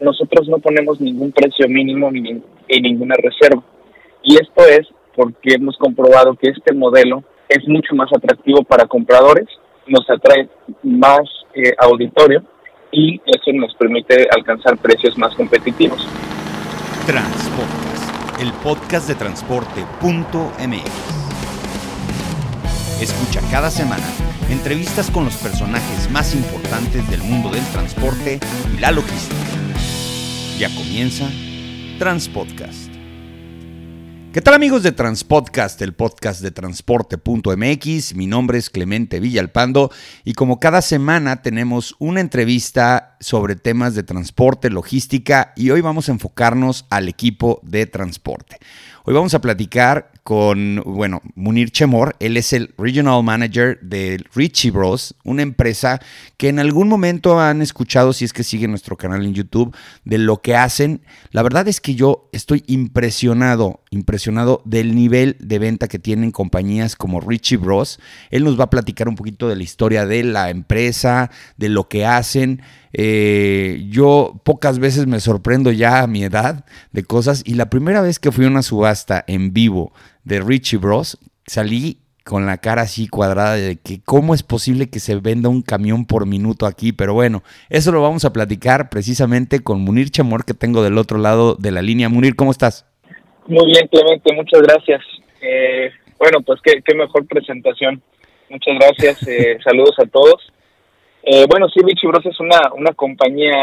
nosotros no ponemos ningún precio mínimo ni, ninguna reserva. Y esto es porque hemos comprobado que este modelo es mucho más atractivo para compradores, nos atrae más eh, auditorio y eso nos permite alcanzar precios más competitivos. Transpodcast, el podcast de transporte.mx. Escucha cada semana entrevistas con los personajes más importantes del mundo del transporte y la logística. Ya comienza Transpodcast. ¿Qué tal amigos de Transpodcast, el podcast de transporte.mx? Mi nombre es Clemente Villalpando y como cada semana tenemos una entrevista sobre temas de transporte, logística y hoy vamos a enfocarnos al equipo de transporte. Hoy vamos a platicar con, bueno, Munir Chemor. Él es el Regional Manager de Richie Bros, una empresa que en algún momento han escuchado, si es que siguen nuestro canal en YouTube, de lo que hacen. La verdad es que yo estoy impresionado, impresionado del nivel de venta que tienen compañías como Richie Bros. Él nos va a platicar un poquito de la historia de la empresa, de lo que hacen. Eh, yo pocas veces me sorprendo ya a mi edad de cosas y la primera vez que fui a una subasta en vivo de Richie Bros, salí con la cara así cuadrada de que cómo es posible que se venda un camión por minuto aquí, pero bueno, eso lo vamos a platicar precisamente con Munir Chamor que tengo del otro lado de la línea. Munir, ¿cómo estás? Muy bien, Clemente, muchas gracias. Eh, bueno, pues qué, mejor presentación. Muchas gracias, eh, saludos a todos. Eh, bueno, sí, Richie Bros es una, una compañía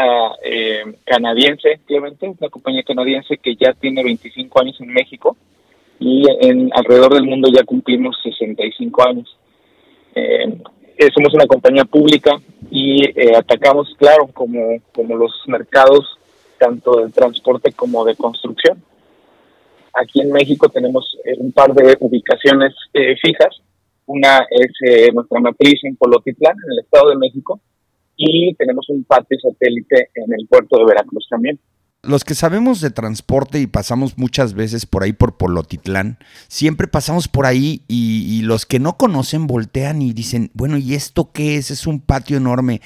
eh, canadiense, Clemente, una compañía canadiense que ya tiene 25 años en México y en alrededor del mundo ya cumplimos 65 años. Eh, somos una compañía pública y atacamos, claro, como, como los mercados tanto de transporte como de construcción. Aquí en México tenemos un par de ubicaciones fijas una es eh, nuestra matriz en Polotitlán, en el Estado de México, y tenemos un patio satélite en el puerto de Veracruz también. Los que sabemos de transporte y pasamos muchas veces por ahí por Polotitlán, siempre pasamos por ahí y, los que no conocen voltean y dicen, bueno, ¿y esto qué es? Es un patio enorme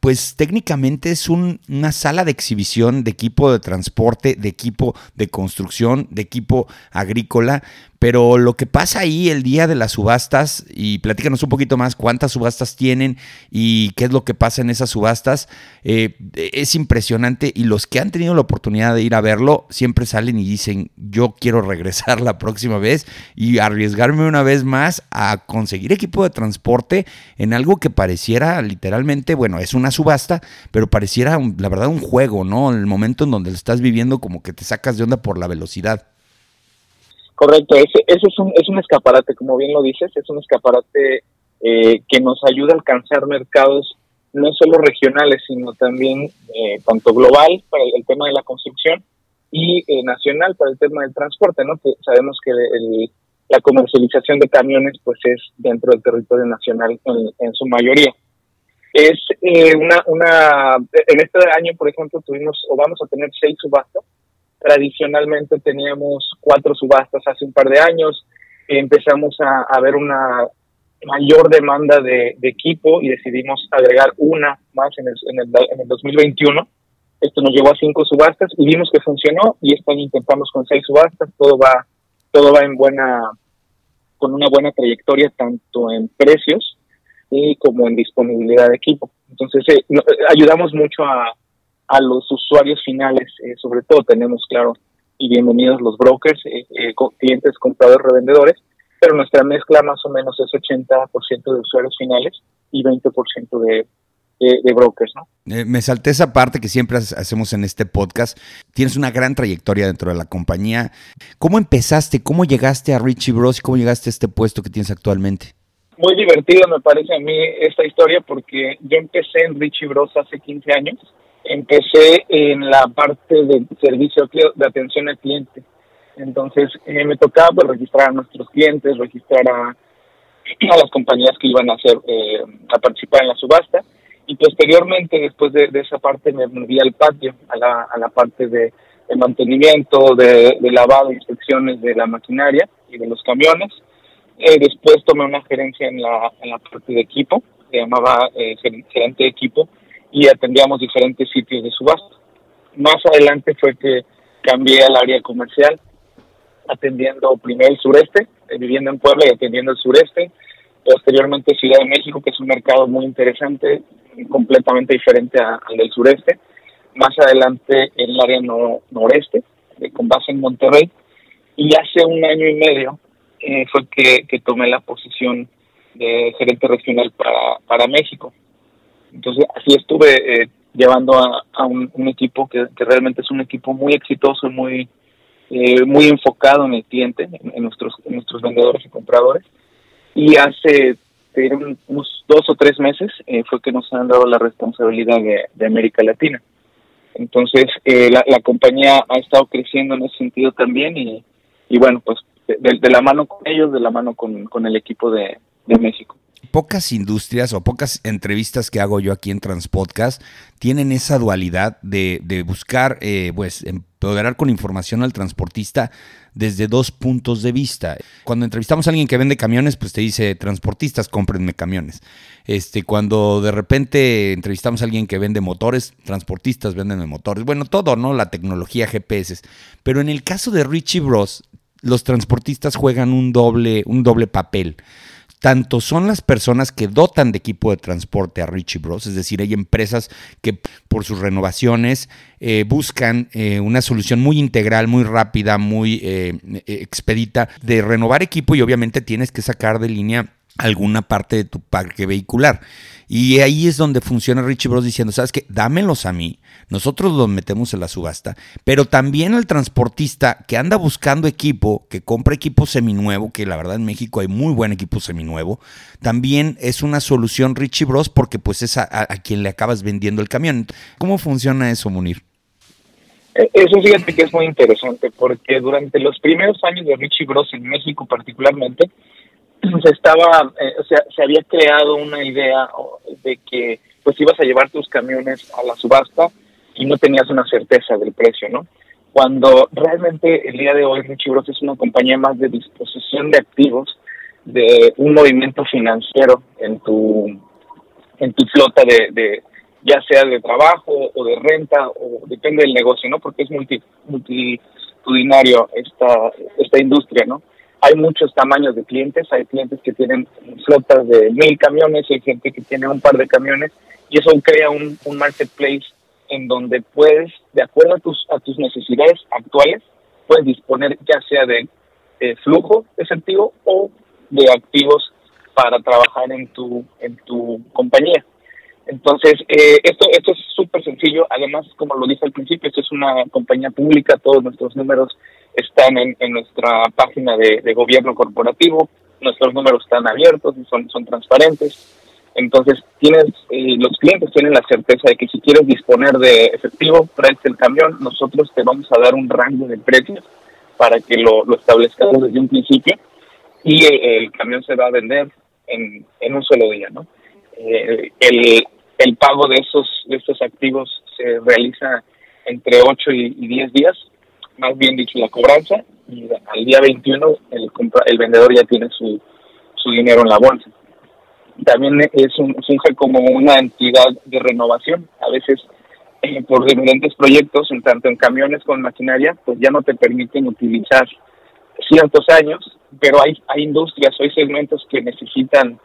pues técnicamente es una sala de exhibición de equipo de transporte, de equipo de construcción, de equipo agrícola, pero lo que pasa ahí el día de las subastas, y platícanos un poquito más cuántas subastas tienen y qué es lo que pasa en esas subastas, eh, es impresionante y los que han tenido la oportunidad de ir a verlo siempre salen y dicen, yo quiero regresar la próxima vez y arriesgarme una vez más a conseguir equipo de transporte en algo que pareciera literalmente, bueno, es una subasta, pero pareciera la verdad un juego, ¿no? El momento en donde lo estás viviendo como que te sacas de onda por la velocidad. Correcto, ese, ese es, un, es un escaparate, como bien lo dices, es un escaparate eh, que nos ayuda a alcanzar mercados no solo regionales, sino también eh, tanto global para el, tema de la construcción y eh, nacional para el tema del transporte, ¿no? Sabemos que la comercialización de camiones pues es dentro del territorio nacional en, su mayoría. Es una, una, en este año, por ejemplo, tuvimos o vamos a tener seis subastas Tradicionalmente teníamos cuatro subastas hace un par de años. Empezamos a, ver una mayor demanda de, equipo y decidimos agregar una más en el, en, el, en el 2021. Esto nos llevó a cinco subastas y vimos que funcionó y este año intentamos con seis subastas. Todo va, todo va en buena, con una buena trayectoria tanto en precios y como en disponibilidad de equipo. Entonces eh, ayudamos mucho a, a los usuarios finales, eh, sobre todo tenemos, claro, y bienvenidos los brokers, eh, eh, clientes, compradores, revendedores, pero nuestra mezcla más o menos es 80% de usuarios finales y 20% de, de, brokers, ¿no? me salté esa parte que siempre hacemos en este podcast. Tienes una gran trayectoria dentro de la compañía. ¿Cómo empezaste? ¿Cómo llegaste a Richie Bros? y cómo llegaste a este puesto que tienes actualmente? Muy divertido me parece a mí esta historia porque yo empecé en Richie Bros hace 15 años empecé en la parte de servicio de atención al cliente. Entonces eh, me tocaba pues, registrar a nuestros clientes, registrar a, las compañías que iban a hacer eh, a participar en la subasta y posteriormente después de, esa parte me moví al patio, a la, parte de, mantenimiento, de, lavado, inspecciones de la maquinaria y de los camiones. Eh, después tomé una gerencia en la, en la parte de equipo, se llamaba gerente de equipo, y atendíamos diferentes sitios de subasta. Más adelante fue que cambié al área comercial, atendiendo primero el sureste, eh, viviendo en Puebla y atendiendo el sureste, posteriormente Ciudad de México, que es un mercado muy interesante, completamente diferente al del sureste, más adelante el área noreste, eh, con base en Monterrey, y hace un año y medio eh, fue que, tomé la posición de gerente regional para México. Entonces así estuve llevando a, un, equipo que, realmente es un equipo muy exitoso y muy, eh, muy enfocado en el cliente, en, nuestros, nuestros vendedores y compradores. Y hace unos dos o tres meses eh, fue que nos han dado la responsabilidad de, América Latina. Entonces, eh, la, compañía ha estado creciendo en ese sentido también y, y bueno, pues de, la mano con ellos, de la mano con, con el equipo de, de México pocas industrias o pocas entrevistas que hago yo aquí en Transpodcast tienen esa dualidad de, buscar, eh, pues, empoderar con información al transportista desde dos puntos de vista. Cuando entrevistamos a alguien que vende camiones, pues te dice, transportistas, cómprenme camiones. Este, cuando de repente entrevistamos a alguien que vende motores, transportistas venden motores. Bueno, todo, ¿no? La tecnología, GPS. Pero en el caso de Richie Bros, los transportistas juegan un doble, un doble papel tanto son las personas que dotan de equipo de transporte a Richie Bros, es decir, hay empresas que por sus renovaciones eh, buscan eh, una solución muy integral, muy rápida, muy eh, expedita de renovar equipo y obviamente tienes que sacar de línea alguna parte de tu parque vehicular. Y ahí es donde funciona Richie Bros diciendo, ¿sabes qué? Dámelos a mí, nosotros los metemos en la subasta, pero también al transportista que anda buscando equipo, que compra equipo seminuevo, que la verdad en México hay muy buen equipo seminuevo, también es una solución Richie Bros porque pues es a, quien le acabas vendiendo el camión. ¿Cómo funciona eso, Munir? Eh, eso fíjate que es muy interesante porque durante los primeros años de Richie Bros en México particularmente, se estaba, eh, o sea, se había creado una idea de que pues ibas a llevar tus camiones a la subasta y no tenías una certeza del precio, ¿no? Cuando realmente el día de hoy Richie Bros es una compañía más de disposición de activos, de un movimiento financiero en tu en tu flota de, de ya sea de trabajo o de renta o depende del negocio, ¿no? Porque es multi, multitudinario esta esta industria, ¿no? Hay muchos tamaños de clientes, hay clientes que tienen flotas de mil camiones, hay gente que tiene un par de camiones y eso crea un, marketplace en donde puedes, de acuerdo a tus, necesidades actuales, puedes disponer ya sea de, flujo efectivo o de activos para trabajar en tu, en tu compañía. Entonces, eh, esto, esto es súper sencillo. Además, como lo dije al principio, esto es una compañía pública, todos nuestros números están en, nuestra página de, gobierno corporativo, nuestros números están abiertos y son, son transparentes. Entonces, tienes, eh, los clientes tienen la certeza de que si quieres disponer de efectivo, traes el camión, nosotros te vamos a dar un rango de precios para que lo, lo establezcamos desde un principio y eh, el, camión se va a vender en, en un solo día, ¿no? Eh, el, el pago de esos, de estos activos se realiza entre 8 y, y 10 días más bien dicho, la cobranza y al día 21 el, el vendedor ya tiene su, su dinero en la bolsa. También es un, funge como una entidad de renovación. A veces, eh, por diferentes proyectos, en tanto en camiones como en maquinaria, pues ya no te permiten utilizar ciertos años, pero hay, hay industrias hay segmentos que necesitan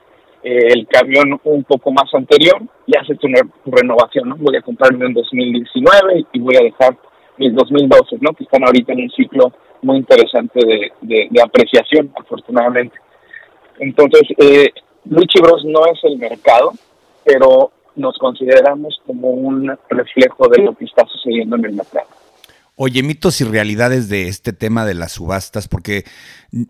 eh, el camión un poco más anterior y haces tu, renovación, ¿no? Voy a comprarme en 2019 y voy a dejar mis 2012, ¿no? Que están ahorita en un ciclo muy interesante de, de, apreciación, afortunadamente. Entonces, eh, Luchi Bros no es el mercado, pero nos consideramos como un reflejo de lo que está sucediendo en el mercado. Oye, mitos y realidades de este tema de las subastas, porque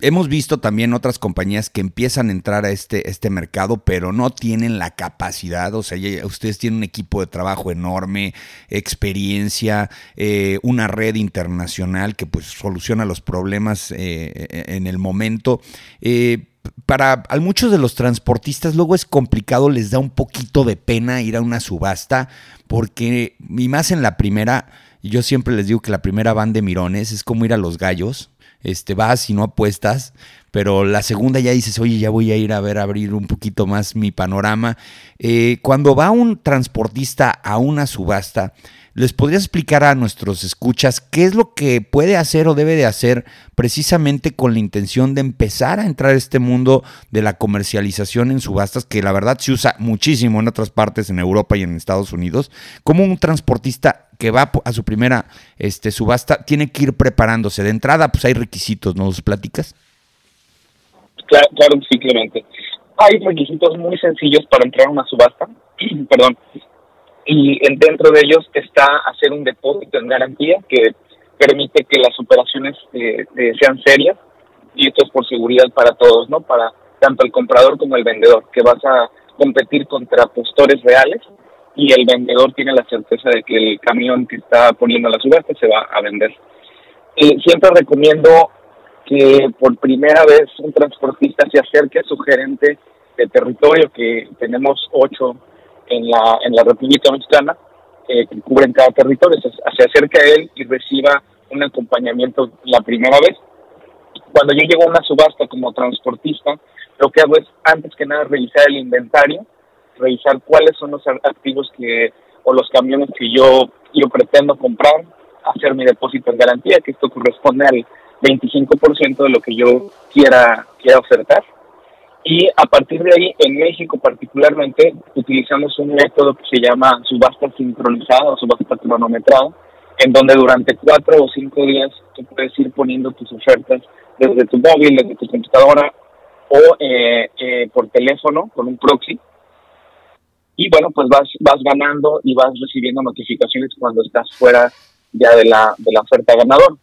hemos visto también otras compañías que empiezan a entrar a este, este mercado, pero no tienen la capacidad, o sea, ustedes tienen un equipo de trabajo enorme, experiencia, eh, una red internacional que pues soluciona los problemas eh, en el momento. Eh, para a muchos de los transportistas luego es complicado, les da un poquito de pena ir a una subasta, porque, y más en la primera, yo siempre les digo que la primera van de mirones, es como ir a los gallos. Este, vas y no apuestas, pero la segunda ya dices, oye, ya voy a ir a ver, abrir un poquito más mi panorama. Eh, cuando va un transportista a una subasta, ¿les podrías explicar a nuestros escuchas qué es lo que puede hacer o debe de hacer precisamente con la intención de empezar a entrar a este mundo de la comercialización en subastas, que la verdad se usa muchísimo en otras partes, en Europa y en Estados Unidos? ¿Cómo un transportista que va a su primera este, subasta tiene que ir preparándose? De entrada, pues hay requisitos, ¿nos platicas? Claro, claro sí, Hay requisitos muy sencillos para entrar a una subasta, perdón, y dentro de ellos está hacer un depósito en garantía que permite que las operaciones eh, eh, sean serias y esto es por seguridad para todos, ¿no? Para tanto el comprador como el vendedor, que vas a competir contra postores reales y el vendedor tiene la certeza de que el camión que está poniendo la subasta se va a vender. Y siempre recomiendo que por primera vez un transportista se acerque a su gerente de territorio, que tenemos ocho en la, en la República Mexicana, eh, que cubren cada territorio, se, se acerque a él y reciba un acompañamiento la primera vez. Cuando yo llego a una subasta como transportista, lo que hago es, antes que nada, revisar el inventario, revisar cuáles son los activos que o los camiones que yo, yo pretendo comprar, hacer mi depósito en garantía, que esto corresponde al 25% de lo que yo quiera, quiera ofertar. Y a partir de ahí, en México particularmente, utilizamos un método que se llama subasta sincronizada o subasta cronometrada, en donde durante cuatro o cinco días tú puedes ir poniendo tus ofertas desde tu móvil, desde tu computadora o eh, eh, por teléfono con un proxy. Y bueno, pues vas, vas ganando y vas recibiendo notificaciones cuando estás fuera ya de la, de la oferta ganador.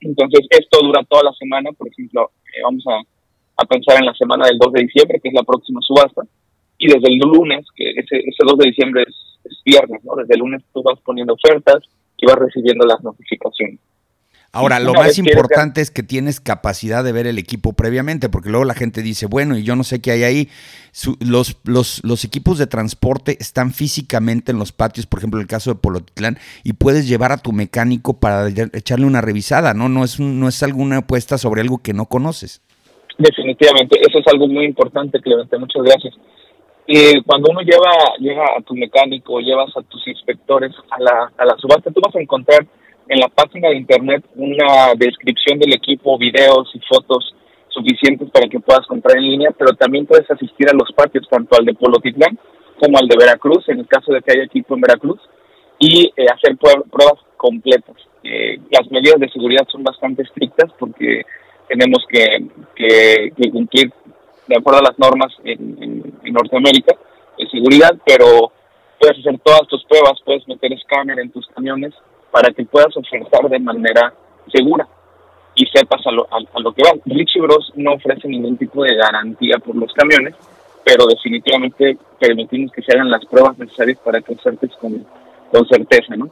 Entonces, esto dura toda la semana, por ejemplo, eh, vamos a, pensar en la semana del 2 de diciembre, que es la próxima subasta, y desde el lunes, que ese, ese 2 de diciembre es, es viernes, ¿no? Desde el lunes tú vas poniendo ofertas y vas recibiendo las notificaciones. Ahora, lo más importante es que tienes capacidad de ver el equipo previamente, porque luego la gente dice, bueno, y yo no sé qué hay ahí. los, los, los, equipos de transporte están físicamente en los patios, por ejemplo, en el caso de Polotitlán, y puedes llevar a tu mecánico para echarle una revisada, ¿no? No es, no es alguna apuesta sobre algo que no conoces. Definitivamente, eso es algo muy importante, Clemente, muchas gracias. Eh, cuando uno lleva, lleva a tu mecánico, llevas a tus inspectores a la, a la subasta, tú vas a encontrar en la página de internet una descripción del equipo, videos y fotos suficientes para que puedas comprar en línea, pero también puedes asistir a los patios, tanto al de Polotitlán como al de Veracruz, en el caso de que haya equipo en Veracruz, y eh, hacer pruebas completas. Eh, las medidas de seguridad son bastante estrictas porque tenemos que, que, cumplir de acuerdo a las normas en, en Norteamérica de seguridad, pero puedes hacer todas tus pruebas, puedes meter escáner en tus camiones para que puedas ofertar de manera segura y sepas a lo, a, lo que va. Richie Bros no ofrece ningún tipo de garantía por los camiones, pero definitivamente permitimos que se hagan las pruebas necesarias para que ofertes con, con certeza, ¿no?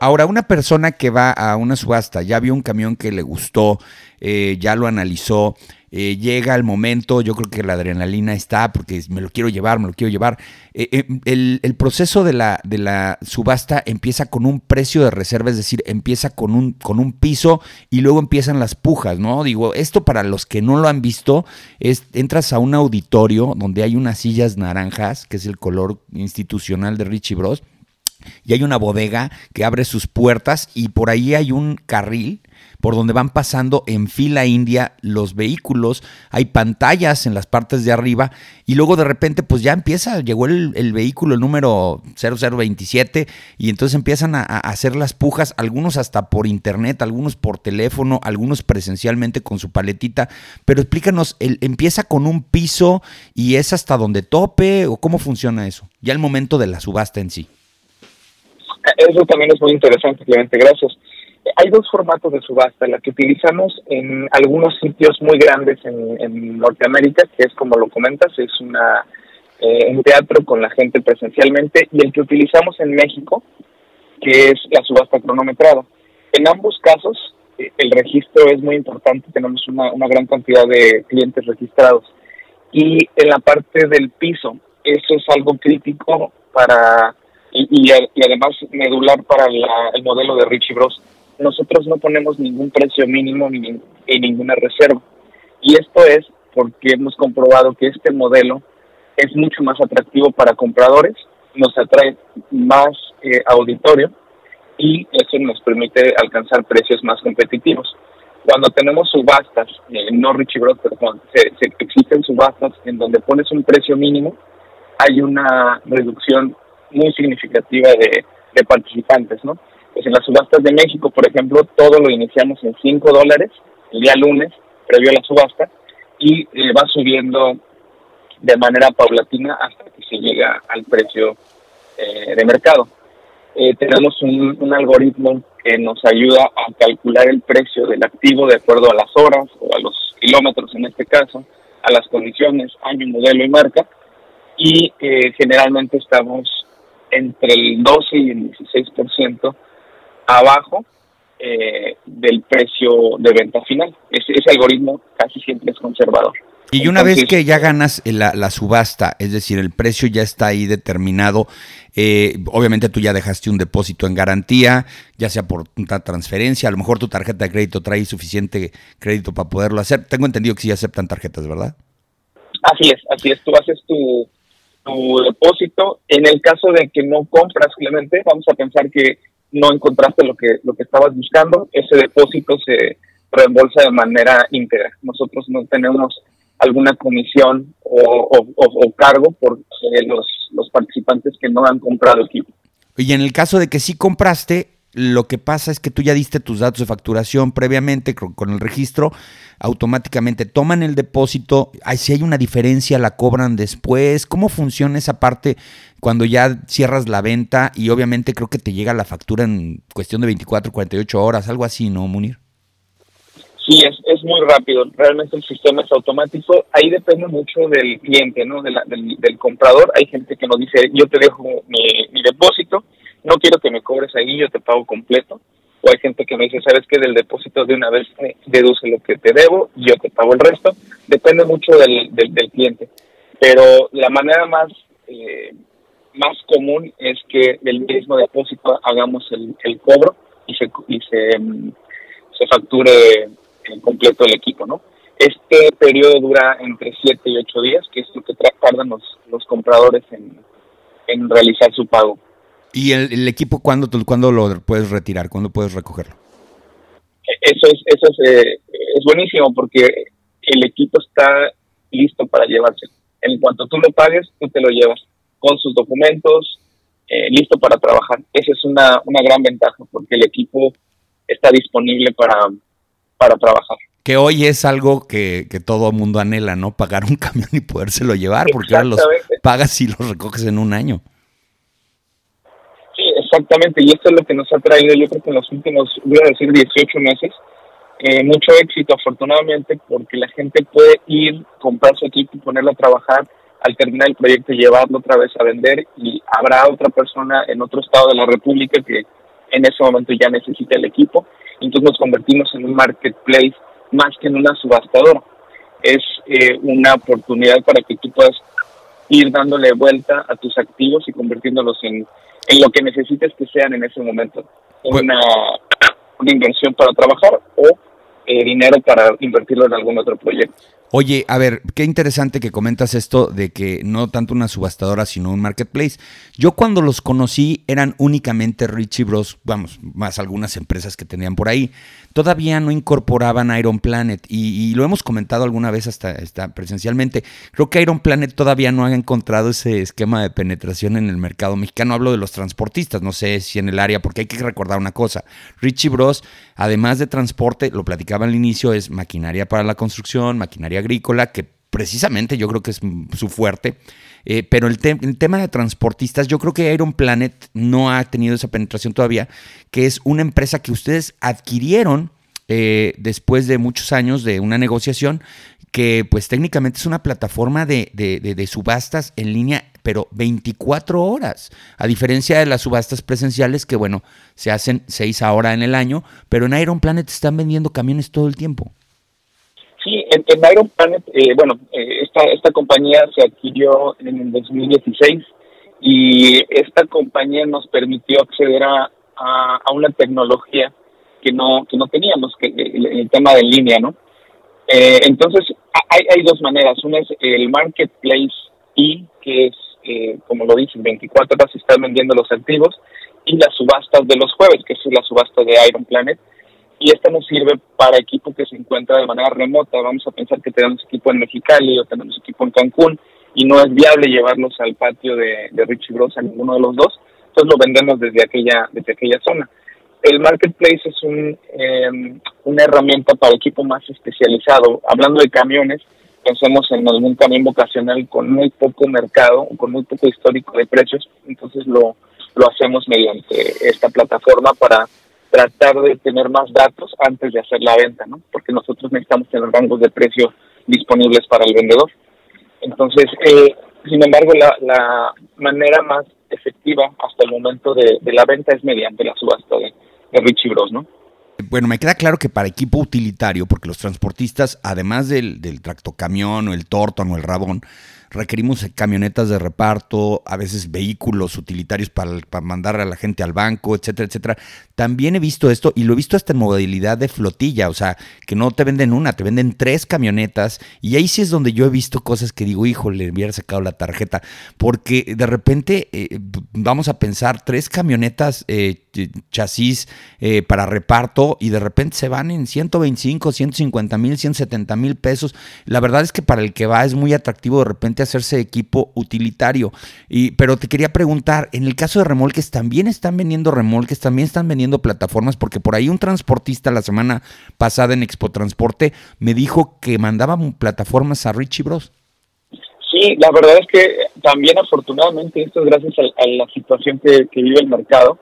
Ahora, una persona que va a una subasta, ya vio un camión que le gustó, eh, ya lo analizó, eh, llega el momento, yo creo que la adrenalina está porque me lo quiero llevar, me lo quiero llevar. Eh, el, proceso de la, de la subasta empieza con un precio de reserva, es decir, empieza con un, con un piso y luego empiezan las pujas, ¿no? Digo, esto para los que no lo han visto, es, entras a un auditorio donde hay unas sillas naranjas, que es el color institucional de Richie Bros y hay una bodega que abre sus puertas y por ahí hay un carril por donde van pasando en fila india los vehículos, hay pantallas en las partes de arriba y luego de repente pues ya empieza, llegó el, vehículo el número 0027 y entonces empiezan a, hacer las pujas, algunos hasta por internet, algunos por teléfono, algunos presencialmente con su paletita, pero explícanos, el, ¿empieza con un piso y es hasta donde tope o cómo funciona eso? Ya el momento de la subasta en sí. Eso también es muy interesante, Clemente, gracias. Hay dos formatos de subasta, la que utilizamos en algunos sitios muy grandes en, Norteamérica, que es como lo comentas, es una eh, un teatro con la gente presencialmente, y el que utilizamos en México, que es la subasta cronometrada. En ambos casos, eh, el registro es muy importante, tenemos una, una gran cantidad de clientes registrados. Y en la parte del piso, eso es algo crítico para y, además medular para el modelo de Richie Bros. Nosotros no ponemos ningún precio mínimo ni en ninguna reserva. Y esto es porque hemos comprobado que este modelo es mucho más atractivo para compradores, nos atrae más eh, auditorio y eso nos permite alcanzar precios más competitivos. Cuando tenemos subastas, eh, no Richie Bros, pero cuando se, existen subastas en donde pones un precio mínimo, hay una reducción muy significativa de, participantes, ¿no? Pues en las subastas de México, por ejemplo, todo lo iniciamos en 5 dólares el día lunes, previo a la subasta, y eh, va subiendo de manera paulatina hasta que se llega al precio eh, de mercado. Eh, tenemos un, un, algoritmo que nos ayuda a calcular el precio del activo de acuerdo a las horas o a los kilómetros en este caso, a las condiciones, año, modelo y marca, y generalmente estamos entre el 12 y el 16% abajo eh, del precio de venta final. Ese, ese, algoritmo casi siempre es conservador. Y una vez que ya ganas la, la, subasta, es decir, el precio ya está ahí determinado, eh, obviamente tú ya dejaste un depósito en garantía, ya sea por una transferencia, a lo mejor tu tarjeta de crédito trae suficiente crédito para poderlo hacer. Tengo entendido que sí aceptan tarjetas, ¿verdad? Así es, así es. Tú haces tu, tu depósito. En el caso de que no compras, Clemente, vamos a pensar que no encontraste lo que, lo que estabas buscando, ese depósito se reembolsa de manera íntegra. Nosotros no tenemos alguna comisión o, cargo por eh, los, los participantes que no han comprado equipo. Y en el caso de que sí compraste, lo que pasa es que tú ya diste tus datos de facturación previamente con, el registro, automáticamente toman el depósito, si hay una diferencia la cobran después, ¿cómo funciona esa parte cuando ya cierras la venta y obviamente creo que te llega la factura en cuestión de 24, 48 horas, algo así, ¿no, Munir? Sí, es, es muy rápido. Realmente el sistema es automático. Ahí depende mucho del cliente, ¿no? del, del, comprador. Hay gente que nos dice, yo te dejo mi, mi depósito, no quiero que me cobres ahí, yo te pago completo. O hay gente que me dice, ¿sabes qué? Del depósito de una vez deduce lo que te debo yo te pago el resto. Depende mucho del, del, cliente. Pero la manera más eh, más común es que del mismo depósito hagamos el, el cobro y se, y se, mm, facture en completo el equipo, ¿no? Este periodo dura entre 7 y 8 días, que es lo que tardan los, los compradores en, en realizar su pago. ¿Y el, equipo cuándo, cuándo lo puedes retirar? ¿Cuándo puedes recogerlo? Eso es, eso es, eh, es buenísimo porque el equipo está listo para llevarse. En cuanto tú lo pagues, tú te lo llevas con sus documentos, eh, listo para trabajar. Esa es una, una gran ventaja porque el equipo está disponible para, para trabajar. Que hoy es algo que, que todo mundo anhela, ¿no? Pagar un camión y podérselo llevar, porque ahora los pagas y los recoges en un año. Exactamente, y esto es lo que nos ha traído, yo creo que en los últimos, voy a decir, 18 meses, eh, mucho éxito afortunadamente, porque la gente puede ir, comprar su equipo y ponerlo a trabajar al terminar el proyecto llevarlo otra vez a vender y habrá otra persona en otro estado de la República que en ese momento ya necesita el equipo. Entonces nos convertimos en un marketplace más que en una subastadora. Es eh, una oportunidad para que tú puedas ir dándole vuelta a tus activos y convirtiéndolos en, en lo que necesites que sean en ese momento. Una, una inversión para trabajar o eh, dinero para invertirlo en algún otro proyecto. Oye, a ver, qué interesante que comentas esto de que no tanto una subastadora, sino un marketplace. Yo cuando los conocí eran únicamente Richie Bros, vamos, más algunas empresas que tenían por ahí. Todavía no incorporaban Iron Planet y, lo hemos comentado alguna vez hasta, hasta, presencialmente. Creo que Iron Planet todavía no ha encontrado ese esquema de penetración en el mercado mexicano. Hablo de los transportistas, no sé si en el área, porque hay que recordar una cosa. Richie Bros, además de transporte, lo platicaba al inicio, es maquinaria para la construcción, maquinaria agrícola, que precisamente yo creo que es su fuerte. Eh, pero el, tema de transportistas, yo creo que Iron Planet no ha tenido esa penetración todavía, que es una empresa que ustedes adquirieron eh, después de muchos años de una negociación, que pues técnicamente es una plataforma de, de, subastas en línea, pero 24 horas, a diferencia de las subastas presenciales que bueno, se hacen 6 horas en el año, pero en Iron Planet están vendiendo camiones todo el tiempo. Sí, en, Iron Planet, eh, bueno, eh, esta, esta compañía se adquirió en el 2016 y esta compañía nos permitió acceder a, a, una tecnología que no que no teníamos, que el, tema de línea, ¿no? Eh, entonces, hay, hay dos maneras. Una es el marketplace y que es, como lo dicen, 24 horas están vendiendo los activos y las subastas de los jueves, que es la subasta de Iron Planet. Y esta nos sirve para equipo que se encuentra de manera remota. Vamos a pensar que tenemos equipo en Mexicali o tenemos equipo en Cancún y no es viable llevarlos al patio de, de Richie Bros a ninguno de los dos. Entonces lo vendemos desde aquella, desde aquella zona. El marketplace es un, eh, una herramienta para equipo más especializado. Hablando de camiones, pensemos en algún camión vocacional con muy poco mercado, con muy poco histórico de precios, entonces lo, lo hacemos mediante esta plataforma para tratar de tener más datos antes de hacer la venta, ¿no? Porque nosotros necesitamos tener rangos de precio disponibles para el vendedor. Entonces, eh, sin embargo, la, la manera más efectiva hasta el momento de, de la venta es mediante la subasta de, de Richie Bros, ¿no? Bueno, me queda claro que para equipo utilitario, porque los transportistas, además del, del tractocamión o el torton o el rabón, requerimos camionetas de reparto, a veces vehículos utilitarios para, para, mandar a la gente al banco, etcétera, etcétera. También he visto esto y lo he visto hasta en modalidad de flotilla, o sea, que no te venden una, te venden tres camionetas y ahí sí es donde yo he visto cosas que digo, hijo, le hubiera sacado la tarjeta, porque de repente eh, vamos a pensar tres camionetas eh, chasis eh, para reparto y de repente se van en 125, 150 mil, 170 mil pesos. La verdad es que para el que va es muy atractivo de repente hacerse equipo utilitario. Y, pero te quería preguntar, en el caso de remolques, ¿también están vendiendo remolques? ¿También están vendiendo plataformas? Porque por ahí un transportista la semana pasada en Expo Transporte me dijo que mandaban plataformas a Richie Bros. Sí, la verdad es que también afortunadamente esto es gracias a, la situación que vive el mercado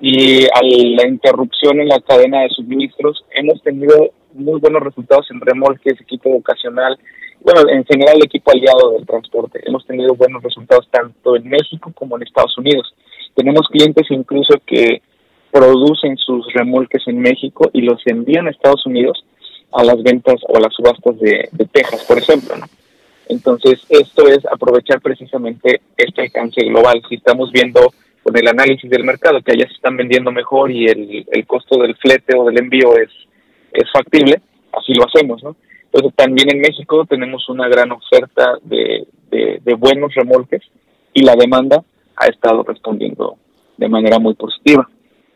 y a la interrupción en la cadena de suministros, hemos tenido muy buenos resultados en remolques, equipo vocacional, bueno, en general el equipo aliado del transporte. Hemos tenido buenos resultados tanto en México como en Estados Unidos. Tenemos clientes incluso que producen sus remolques en México y los envían a Estados Unidos a las ventas o a las subastas de, de Texas, por ejemplo. ¿no? Entonces, esto es aprovechar precisamente este alcance global. Si estamos viendo con el análisis del mercado que allá se están vendiendo mejor y el, el costo del flete o del envío es, es factible, así lo hacemos, ¿no? Entonces también en México tenemos una gran oferta de, de, de buenos remolques y la demanda ha estado respondiendo de manera muy positiva.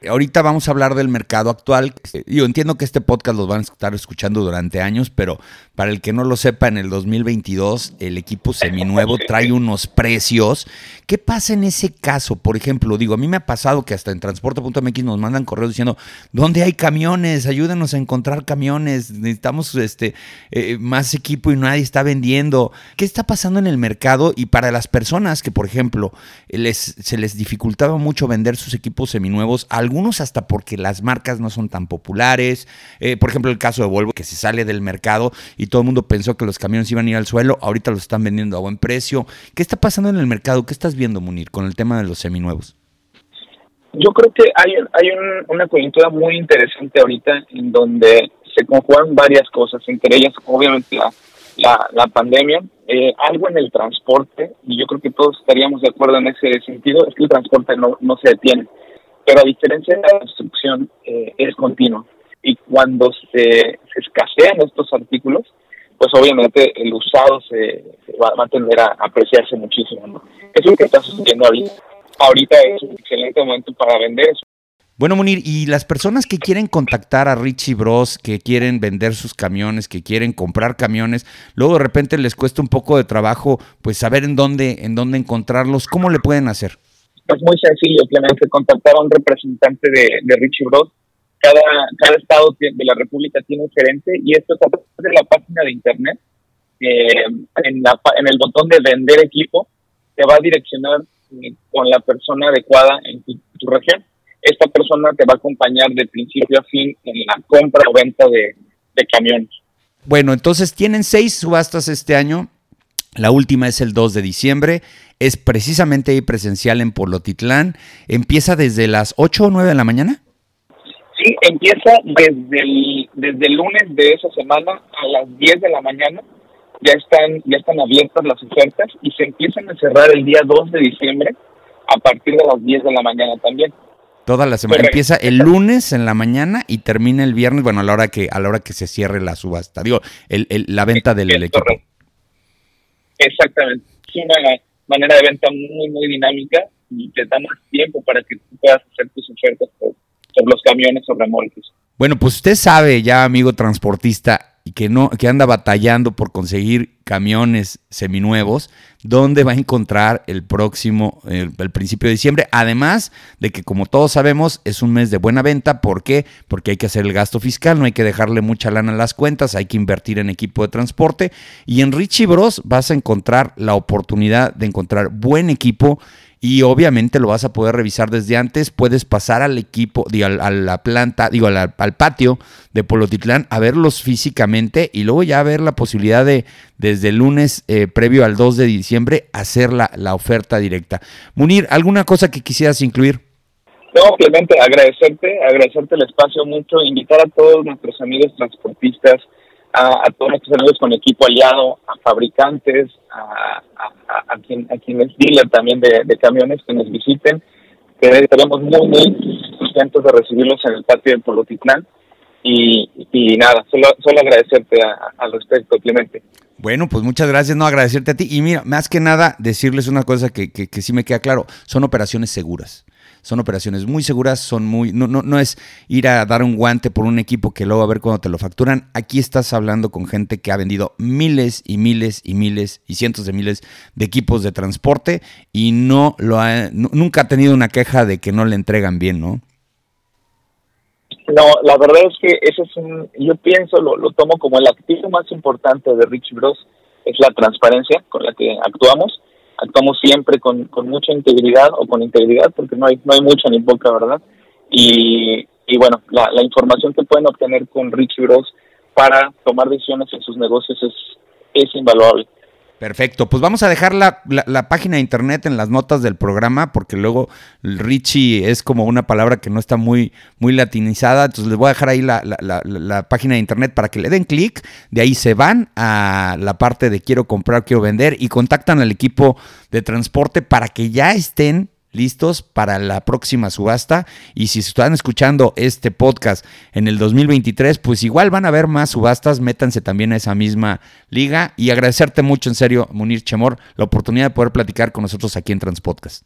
Ahorita vamos a hablar del mercado actual. Yo entiendo que este podcast los van a estar escuchando durante años, pero para el que no lo sepa, en el 2022 el equipo seminuevo trae unos precios. ¿Qué pasa en ese caso? Por ejemplo, digo, a mí me ha pasado que hasta en transporte.mx nos mandan correos diciendo, ¿dónde hay camiones? Ayúdenos a encontrar camiones. Necesitamos este eh, más equipo y nadie está vendiendo. ¿Qué está pasando en el mercado? Y para las personas que, por ejemplo, les, se les dificultaba mucho vender sus equipos seminuevos, algunos hasta porque las marcas no son tan populares. Eh, por ejemplo, el caso de Volvo, que se sale del mercado y todo el mundo pensó que los camiones iban a ir al suelo, ahorita los están vendiendo a buen precio. ¿Qué está pasando en el mercado? ¿Qué estás viendo, Munir, con el tema de los seminuevos? Yo creo que hay, hay un, una coyuntura muy interesante ahorita en donde se conjugan varias cosas, entre ellas obviamente la, la, pandemia, eh, algo en el transporte, y yo creo que todos estaríamos de acuerdo en ese sentido, es que el transporte no, no se detiene pero a diferencia de la construcción eh, es continuo y cuando se, se, escasean estos artículos pues obviamente el usado se, va, a tender a apreciarse muchísimo ¿no? es lo que está sucediendo ahorita ahorita es un excelente momento para vender eso bueno, Munir, y las personas que quieren contactar a Richie Bros, que quieren vender sus camiones, que quieren comprar camiones, luego de repente les cuesta un poco de trabajo, pues saber en dónde, en dónde encontrarlos, ¿cómo le pueden hacer? Es muy sencillo, Clemente, contactar a un representante de, de Richie Bros. Cada, estado de la República tiene un gerente y esto es a través de la página de internet. Eh, en, la, en el botón de vender equipo, te va a direccionar eh, con la persona adecuada en tu, región. Esta persona te va a acompañar de principio a fin en la compra o venta de camiones. Bueno, entonces tienen seis subastas este año. La última es el 2 de diciembre es precisamente ahí presencial en Polotitlán. ¿Empieza desde las 8 o 9 de la mañana? Sí, empieza desde el, desde el lunes de esa semana a las 10 de la mañana. Ya están, ya están abiertas las ofertas y se empiezan a cerrar el día 2 de diciembre a partir de las 10 de la mañana también. Toda la semana empieza el lunes en la mañana y termina el viernes, bueno, a la hora que a la hora que se cierre la subasta, digo, el, el, la venta del el equipo. Exactamente. Sí, una, manera de venta muy, muy dinámica y te da más tiempo para que tú puedas hacer tus ofertas por, los camiones o remolques. Bueno, pues usted sabe ya, amigo transportista, y que no que anda batallando por conseguir camiones seminuevos, ¿dónde va a encontrar el próximo el, principio de diciembre? Además de que como todos sabemos es un mes de buena venta, ¿por qué? Porque hay que hacer el gasto fiscal, no hay que dejarle mucha lana a las cuentas, hay que invertir en equipo de transporte y en Richie Bros vas a encontrar la oportunidad de encontrar buen equipo y obviamente lo vas a poder revisar desde antes. Puedes pasar al equipo, digo, a la planta, digo, al, patio de Polotitlán a verlos físicamente y luego ya ver la posibilidad de, desde el lunes eh, previo al 2 de diciembre, hacer la, la oferta directa. Munir, ¿alguna cosa que quisieras incluir? No, Clemente, agradecerte, agradecerte el espacio mucho, invitar a todos nuestros amigos transportistas a, todos nuestros amigos con equipo aliado, a fabricantes, a, a, quien, a dealer también de, camiones que nos visiten, que estaremos muy, muy contentos de recibirlos en el patio de Polotitlán. Y, y nada, solo, solo agradecerte al respecto, Clemente. Bueno, pues muchas gracias, no agradecerte a ti. Y mira, más que nada, decirles una cosa que, que sí me queda claro, son operaciones seguras. Son operaciones muy seguras, son muy. No, no, no es ir a dar un guante por un equipo que luego a ver cuándo te lo facturan. Aquí estás hablando con gente que ha vendido miles y miles y miles y cientos de miles de equipos de transporte y no lo ha, nunca ha tenido una queja de que no le entregan bien, ¿no? No, la verdad es que eso es un, yo pienso, lo, lo tomo como el activo más importante de Rich Bros, es la transparencia con la que actuamos actuamos siempre con, con mucha integridad o con integridad, porque no hay, no hay mucha ni poca, ¿verdad? Y, y bueno, la, la información que pueden obtener con Richie Bros para tomar decisiones en sus negocios es, es invaluable. Perfecto, pues vamos a dejar la, página de internet en las notas del programa porque luego Richie es como una palabra que no está muy, muy latinizada, entonces les voy a dejar ahí la, la página de internet para que le den clic, de ahí se van a la parte de quiero comprar, quiero vender y contactan al equipo de transporte para que ya estén listos para la próxima subasta. Y si están escuchando este podcast en el 2023, pues igual van a haber más subastas. Métanse también a esa misma liga. Y agradecerte mucho, en serio, Munir Chemor, la oportunidad de poder platicar con nosotros aquí en Transpodcast.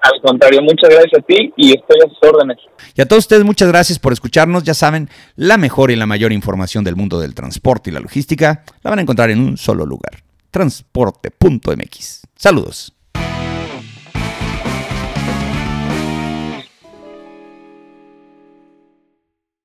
Al contrario, muchas gracias a ti y estoy a sus órdenes. Y a todos ustedes, muchas gracias por escucharnos. Ya saben, la mejor y la mayor información del mundo del transporte y la logística la van a encontrar en un solo lugar: transporte.mx. Saludos.